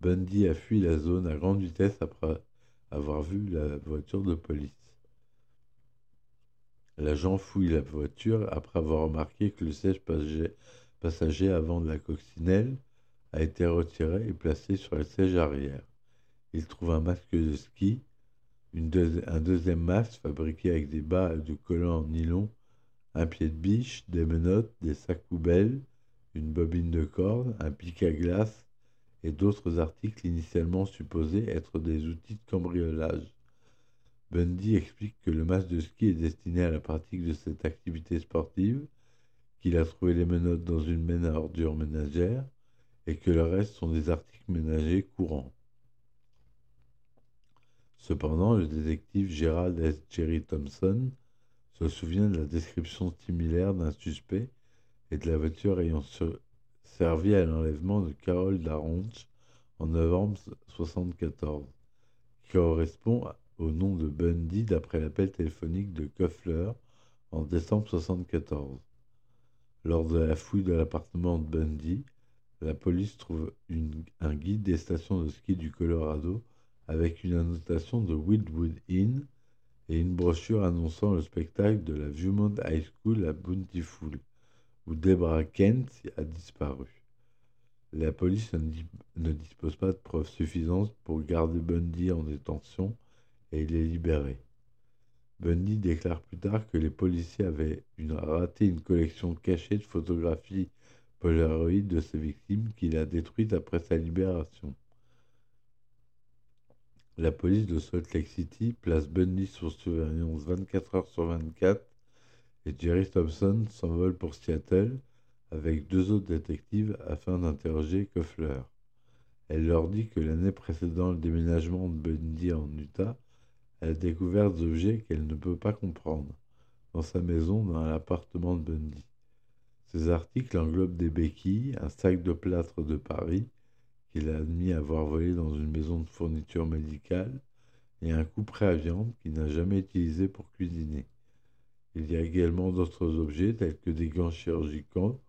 Bundy a fui la zone à grande vitesse après avoir vu la voiture de police. L'agent fouille la voiture après avoir remarqué que le siège passager avant de la coccinelle a été retiré et placé sur le siège arrière. Il trouve un masque de ski, un deuxième masque fabriqué avec des bas de collants en nylon, un pied de biche, des menottes, des sacs poubelles, une bobine de corde, un pic à glace et d'autres articles initialement supposés être des outils de cambriolage. Bundy explique que le masque de ski est destiné à la pratique de cette activité sportive, qu'il a trouvé les menottes dans une mène à ordures ménagère, et que le reste sont des articles ménagers courants. Cependant, le détective Gerald S. Jerry Thompson se souvient de la description similaire d'un suspect et de la voiture ayant servi à l'enlèvement de Carol Daronch en novembre 1974, qui correspond au nom de Bundy d'après l'appel téléphonique de Koffler en décembre 1974. Lors de la fouille de l'appartement de Bundy, la police trouve un guide des stations de ski du Colorado avec une annotation de Wildwood Inn et une brochure annonçant le spectacle de la Viewmont High School à Bountiful, où Deborah Kent a disparu. La police ne dispose pas de preuves suffisantes pour garder Bundy en détention et il est libéré. Bundy déclare plus tard que les policiers avaient raté une collection cachée de photographies Polaroid de ses victimes qu'il a détruites après sa libération. La police de Salt Lake City place Bundy sous surveillance 24 heures sur 24 et Jerry Thompson s'envole pour Seattle avec deux autres détectives afin d'interroger Koffler. Elle leur dit que l'année précédant le déménagement de Bundy en Utah, elle a découvert des objets qu'elle ne peut pas comprendre dans sa maison dans l'appartement de Bundy. Ces articles englobent des béquilles, un sac de plâtre de Paris qu'il a admis avoir volé dans une maison de fourniture médicale et un couperet à viande qu'il n'a jamais utilisé pour cuisiner. Il y a également d'autres objets tels que des gants chirurgicaux,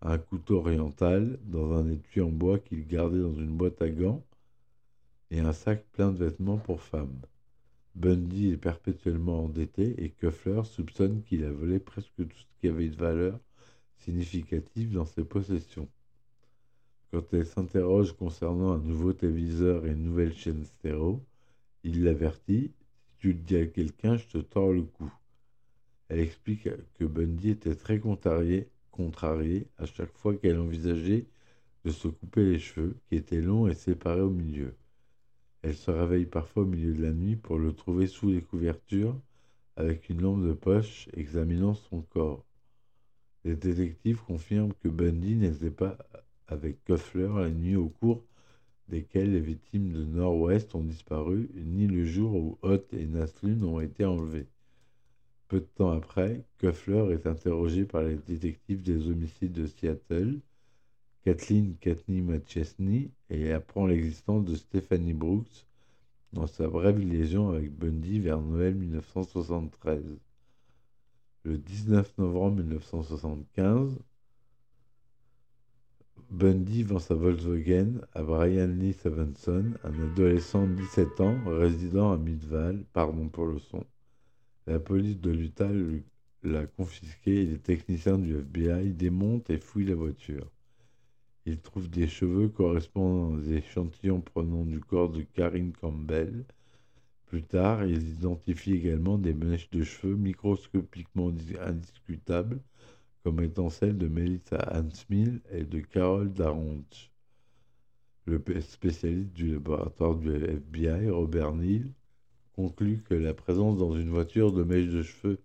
un couteau oriental dans un étui en bois qu'il gardait dans une boîte à gants et un sac plein de vêtements pour femmes. Bundy est perpétuellement endetté et Kuffler soupçonne qu'il a volé presque tout ce qui avait de valeur significative dans ses possessions. Quand elle s'interroge concernant un nouveau téléviseur et une nouvelle chaîne stéréo, il l'avertit Si tu le dis à quelqu'un, je te tords le cou. Elle explique que Bundy était très contrarié, contrarié à chaque fois qu'elle envisageait de se couper les cheveux, qui étaient longs et séparés au milieu. Elle se réveille parfois au milieu de la nuit pour le trouver sous les couvertures, avec une lampe de poche examinant son corps. Les détectives confirment que Bundy n'était pas avec Koffler la nuit au cours desquelles les victimes de Nord-Ouest ont disparu, ni le jour où Hot et Naslund ont été enlevés. Peu de temps après, Koffler est interrogé par les détectives des homicides de Seattle Kathleen Katney McChesney et apprend l'existence de Stephanie Brooks dans sa brève liaison avec Bundy vers Noël 1973. Le 19 novembre 1975, Bundy vend sa Volkswagen à Brian Lee Stevenson, un adolescent de 17 ans résidant à Midval, pardon pour le son. La police de l'Utah l'a confisqué et les techniciens du FBI démontent et fouillent la voiture. Il trouve des cheveux correspondant aux échantillons provenant du corps de Karine Campbell. Plus tard, ils identifient également des mèches de cheveux microscopiquement indiscutables, comme étant celles de Melissa Hansmill et de Carol Daronch. Le spécialiste du laboratoire du FBI, Robert Neal, conclut que la présence dans une voiture de mèches de cheveux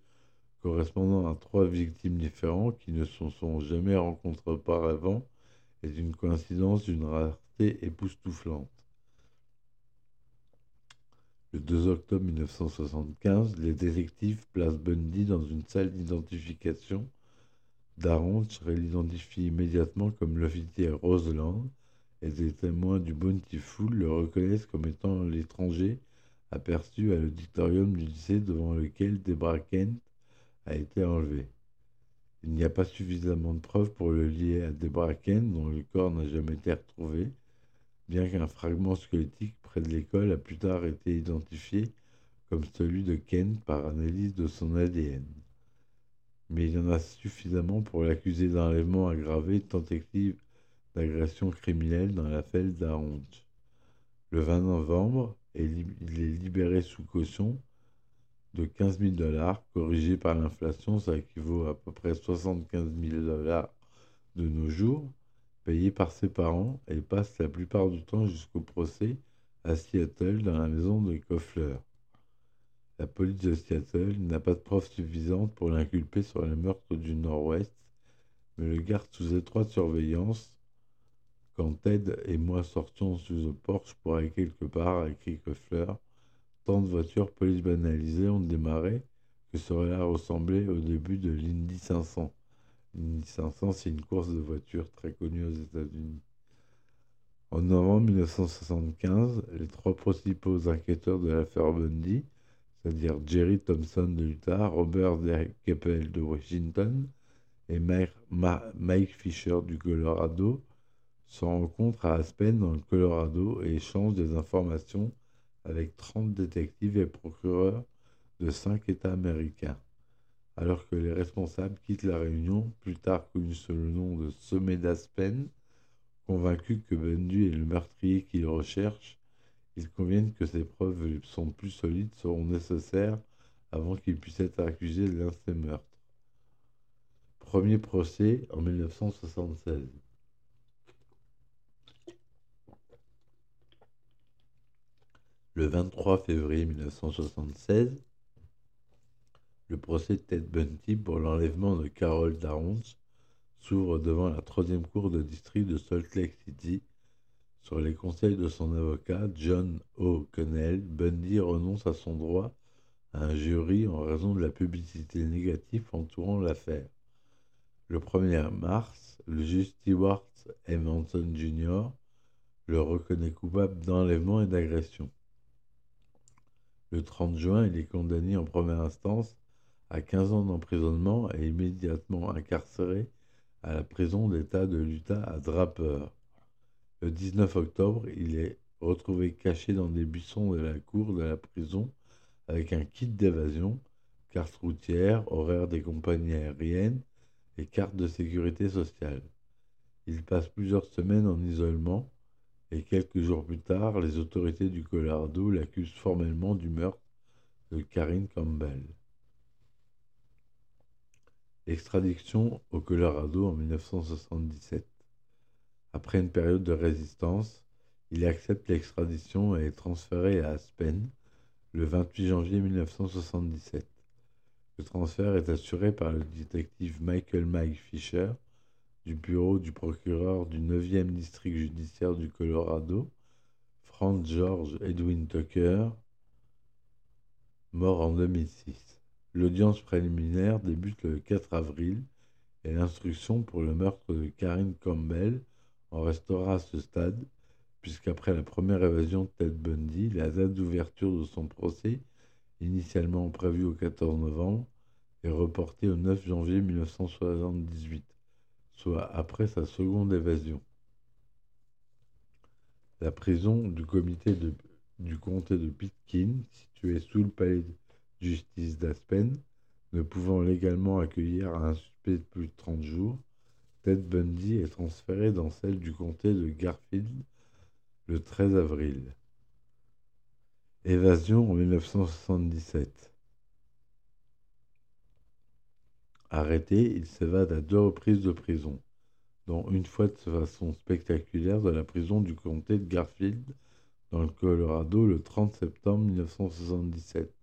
correspondant à trois victimes différentes qui ne se sont jamais rencontrées auparavant est une coïncidence d'une rareté époustouflante. Le 2 octobre 1975, les détectives placent Bundy dans une salle d'identification. Daronch l'identifie immédiatement comme l'officier Roseland et des témoins du Bountiful le reconnaissent comme étant l'étranger aperçu à l'auditorium du lycée devant lequel Debra Kent a été enlevé. Il n'y a pas suffisamment de preuves pour le lier à Deborah Kent, dont le corps n'a jamais été retrouvé, bien qu'un fragment squelettique près de l'école a plus tard été identifié comme celui de Kent par analyse de son ADN. Mais il y en a suffisamment pour l'accuser d'enlèvement aggravé tentative d'agression criminelle dans l'affaire d'Aronch. Le 20 novembre, il est libéré sous caution de 15 000 dollars, corrigé par l'inflation, ça équivaut à peu près 75 000 dollars de nos jours, payés par ses parents et passe la plupart du temps jusqu'au procès à Seattle dans la maison de Koffler. La police de Seattle n'a pas de preuves suffisantes pour l'inculper sur les meurtres du Nord-Ouest, mais le garde sous étroite surveillance quand Ted et moi sortions sous le porche pour aller quelque part avec Koffler Tant de voitures police banalisées ont démarré que cela ressemblait au début de l'Indy 500. L'Indy 500, c'est une course de voitures très connue aux États-Unis. En novembre 1975, les trois principaux enquêteurs de l'affaire Bundy, c'est-à-dire Jerry Thompson de Utah, Robert Keppel de Washington et Mike Fisher du Colorado se rencontrent à Aspen dans le Colorado et échangent des informations avec 30 détectives et procureurs de cinq États américains. Alors que les responsables quittent la réunion, plus tard connue sous le nom de Sommet d'Aspen, convaincus que Bundy est le meurtrier qu'ils recherchent, ils conviennent que ces preuves sont plus solides seront nécessaires avant qu'il puisse être accusé de l'un de ces meurtres. Premier procès en 1976. Le 23 février 1976, le procès de Ted Bundy pour l'enlèvement de Carol Downs s'ouvre devant la troisième cour de district de Salt Lake City. Sur les conseils de son avocat, John O'Connell, Bundy renonce à son droit à un jury en raison de la publicité négative entourant l'affaire. Le 1er mars, le juge Stewart M. Jr. le reconnaît coupable d'enlèvement et d'agression. Le 30 juin, il est condamné en première instance à 15 ans d'emprisonnement et immédiatement incarcéré à la prison d'État de l'Utah à Draper. Le 19 octobre, il est retrouvé caché dans des buissons de la cour de la prison avec un kit d'évasion, carte routière, horaire des compagnies aériennes et carte de sécurité sociale. Il passe plusieurs semaines en isolement et quelques jours plus tard, les autorités du Colorado l'accusent formellement du meurtre de Karine Campbell. Extradition au Colorado en 1977. Après une période de résistance, il accepte l'extradition et est transféré à Aspen le 28 janvier 1977. Le transfert est assuré par le détective Michael Mike Fisher, du bureau du procureur du 9e district judiciaire du Colorado, Frank George Edwin Tucker, mort en 2006. L'audience préliminaire débute le 4 avril et l'instruction pour le meurtre de Karine Campbell en restera à ce stade, puisqu'après la première évasion de Ted Bundy, la date d'ouverture de son procès, initialement prévue au 14 novembre, est reportée au 9 janvier 1978 soit après sa seconde évasion. La prison du du comté de Pitkin, située sous le palais de justice d'Aspen, ne pouvant légalement accueillir un suspect de plus de 30 jours, Ted Bundy est transféré dans celle du comté de Garfield le 13 avril. Évasion en 1977. Arrêté, il s'évade à deux reprises de prison, dont une fois de façon spectaculaire de la prison du comté de Garfield, dans le Colorado, le 30 septembre 1977.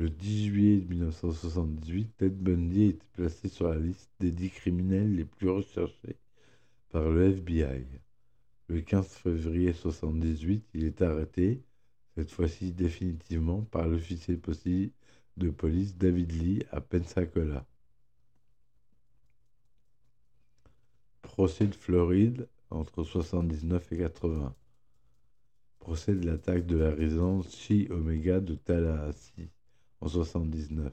Le 10 juillet 1978, Ted Bundy été placé sur la liste des dix criminels les plus recherchés par le FBI. Le 15 février 1978, il est arrêté, cette fois-ci définitivement, par l'officier de police David Lee à Pensacola. Procès de Floride entre 79 et 80. Procès de l'attaque de la résidence Chi Omega de Tallahassee en 79.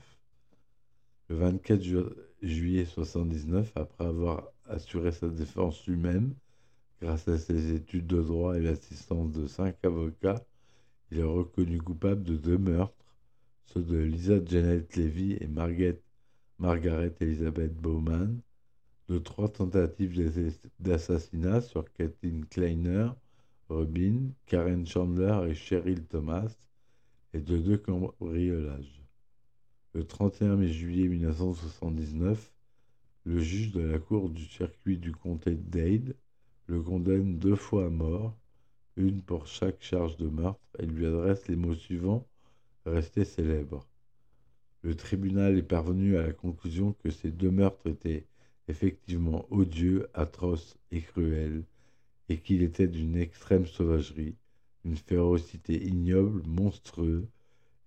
Le 24 juillet 79, après avoir assuré sa défense lui-même, grâce à ses études de droit et l'assistance de cinq avocats, il est reconnu coupable de deux meurtres, ceux de Lisa Janet Levy et Margaret, Margaret Elizabeth Bowman, de trois tentatives d'assassinat sur Kathleen Kleiner, Robin, Karen Chandler et Cheryl Thomas, et de deux cambriolages. Le 31 juillet 1979, le juge de la cour du circuit du comté de Dade le condamne deux fois à mort, une pour chaque charge de meurtre, et lui adresse les mots suivants restés célèbres. Le tribunal est parvenu à la conclusion que ces deux meurtres étaient effectivement odieux, atroce et cruel, et qu'il était d'une extrême sauvagerie, d'une férocité ignoble, monstrueux,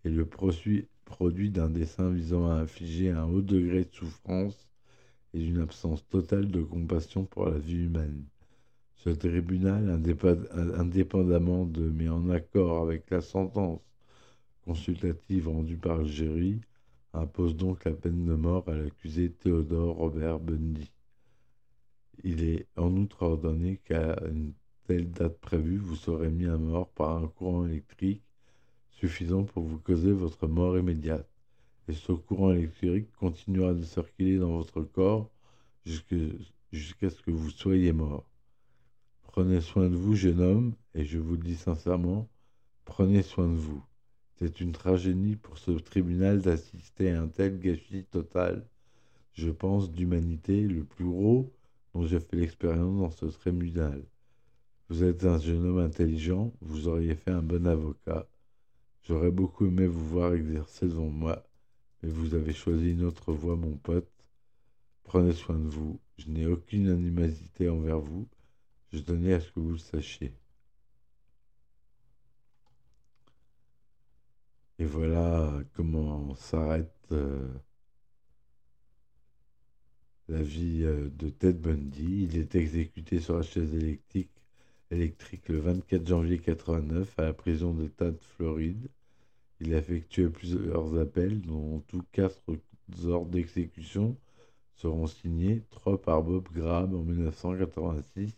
et le produit d'un dessein visant à infliger un haut degré de souffrance et d'une absence totale de compassion pour la vie humaine. Ce tribunal, indépendamment de mais en accord avec la sentence consultative rendue par le impose donc la peine de mort à l'accusé Théodore Robert Bundy. Il est en outre ordonné qu'à une date prévue, vous serez mis à mort par un courant électrique suffisant pour vous causer votre mort immédiate. Et ce courant électrique continuera de circuler dans votre corps jusqu'à ce que vous soyez mort. Prenez soin de vous, jeune homme, et je vous le dis sincèrement, prenez soin de vous. C'est une tragédie pour ce tribunal d'assister à un tel gâchis total, je pense, d'humanité, le plus gros dont j'ai fait l'expérience dans ce tribunal. Vous êtes un jeune homme intelligent, vous auriez fait un bon avocat. J'aurais beaucoup aimé vous voir exercer devant moi, mais vous avez choisi une autre voie, mon pote. Prenez soin de vous, je n'ai aucune animosité envers vous, je tenais à ce que vous le sachiez. Et voilà comment s'arrête euh, la vie euh, de Ted Bundy. Il est exécuté sur la chaise électrique, électrique le 24 janvier 89 à la prison d'État de Floride. Il a effectué plusieurs appels, dont tous quatre ordres d'exécution seront signés, trois par Bob Graham en 1986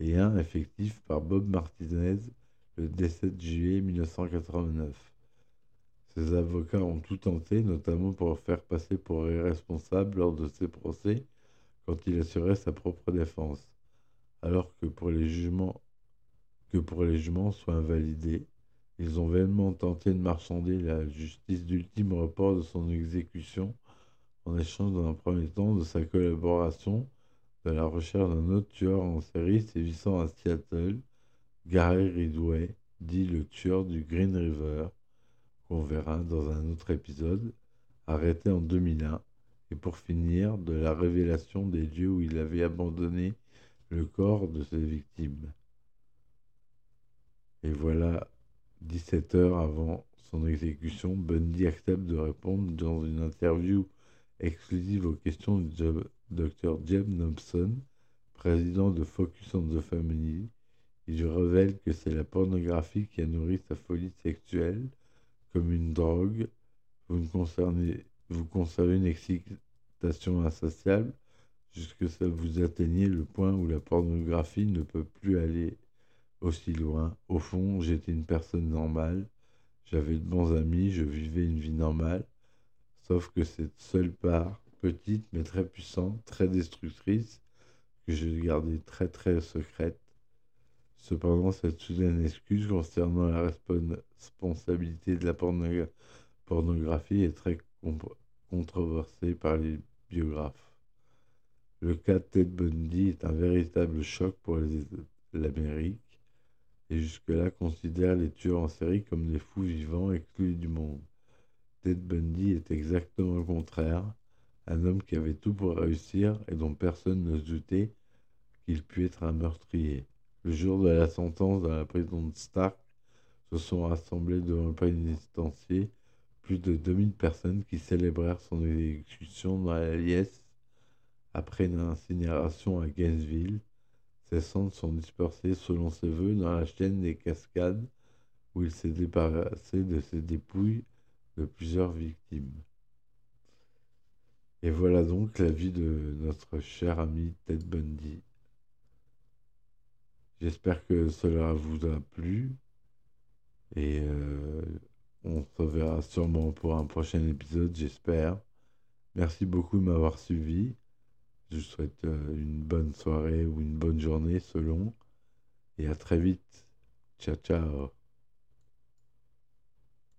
et un effectif par Bob Martinez le 17 juillet 1989. Ses avocats ont tout tenté, notamment pour faire passer pour irresponsable lors de ses procès quand il assurait sa propre défense, alors que pour les jugements soient invalidés, ils ont vainement tenté de marchander la justice d'ultime report de son exécution en échange dans un premier temps de sa collaboration dans la recherche d'un autre tueur en série sévissant à Seattle, Gary Ridway, dit le tueur du Green River, qu'on verra dans un autre épisode, arrêté en 2001, et pour finir, de la révélation des lieux où il avait abandonné le corps de ses victimes. Et voilà, 17 heures avant son exécution, Bundy accepte de répondre dans une interview exclusive aux questions du Dr. Jim Thompson, président de Focus on the Family. Il révèle que c'est la pornographie qui a nourri sa folie sexuelle comme une drogue, vous, concernez, vous conservez une excitation insatiable jusque ça vous atteignez le point où la pornographie ne peut plus aller aussi loin. Au fond, j'étais une personne normale, j'avais de bons amis, je vivais une vie normale, sauf que cette seule part, petite mais très puissante, très destructrice, que j'ai gardée très très secrète, Cependant, cette soudaine excuse concernant la responsabilité de la pornographie est très controversée par les biographes. Le cas Ted Bundy est un véritable choc pour l'Amérique et jusque-là considère les tueurs en série comme des fous vivants exclus du monde. Ted Bundy est exactement le contraire, un homme qui avait tout pour réussir et dont personne ne se doutait qu'il pût être un meurtrier. Le jour de la sentence dans la prison de Stark, se sont rassemblés devant le pénitencier plus de 2000 personnes qui célébrèrent son exécution dans la liesse après une incinération à Gainesville. Ses cendres sont dispersées selon ses voeux dans la chaîne des cascades où il s'est débarrassé de ses dépouilles de plusieurs victimes. Et voilà donc la vie de notre cher ami Ted Bundy. J'espère que cela vous a plu. Et euh, on se verra sûrement pour un prochain épisode, j'espère. Merci beaucoup de m'avoir suivi. Je vous souhaite euh, une bonne soirée ou une bonne journée selon. Et à très vite. Ciao ciao.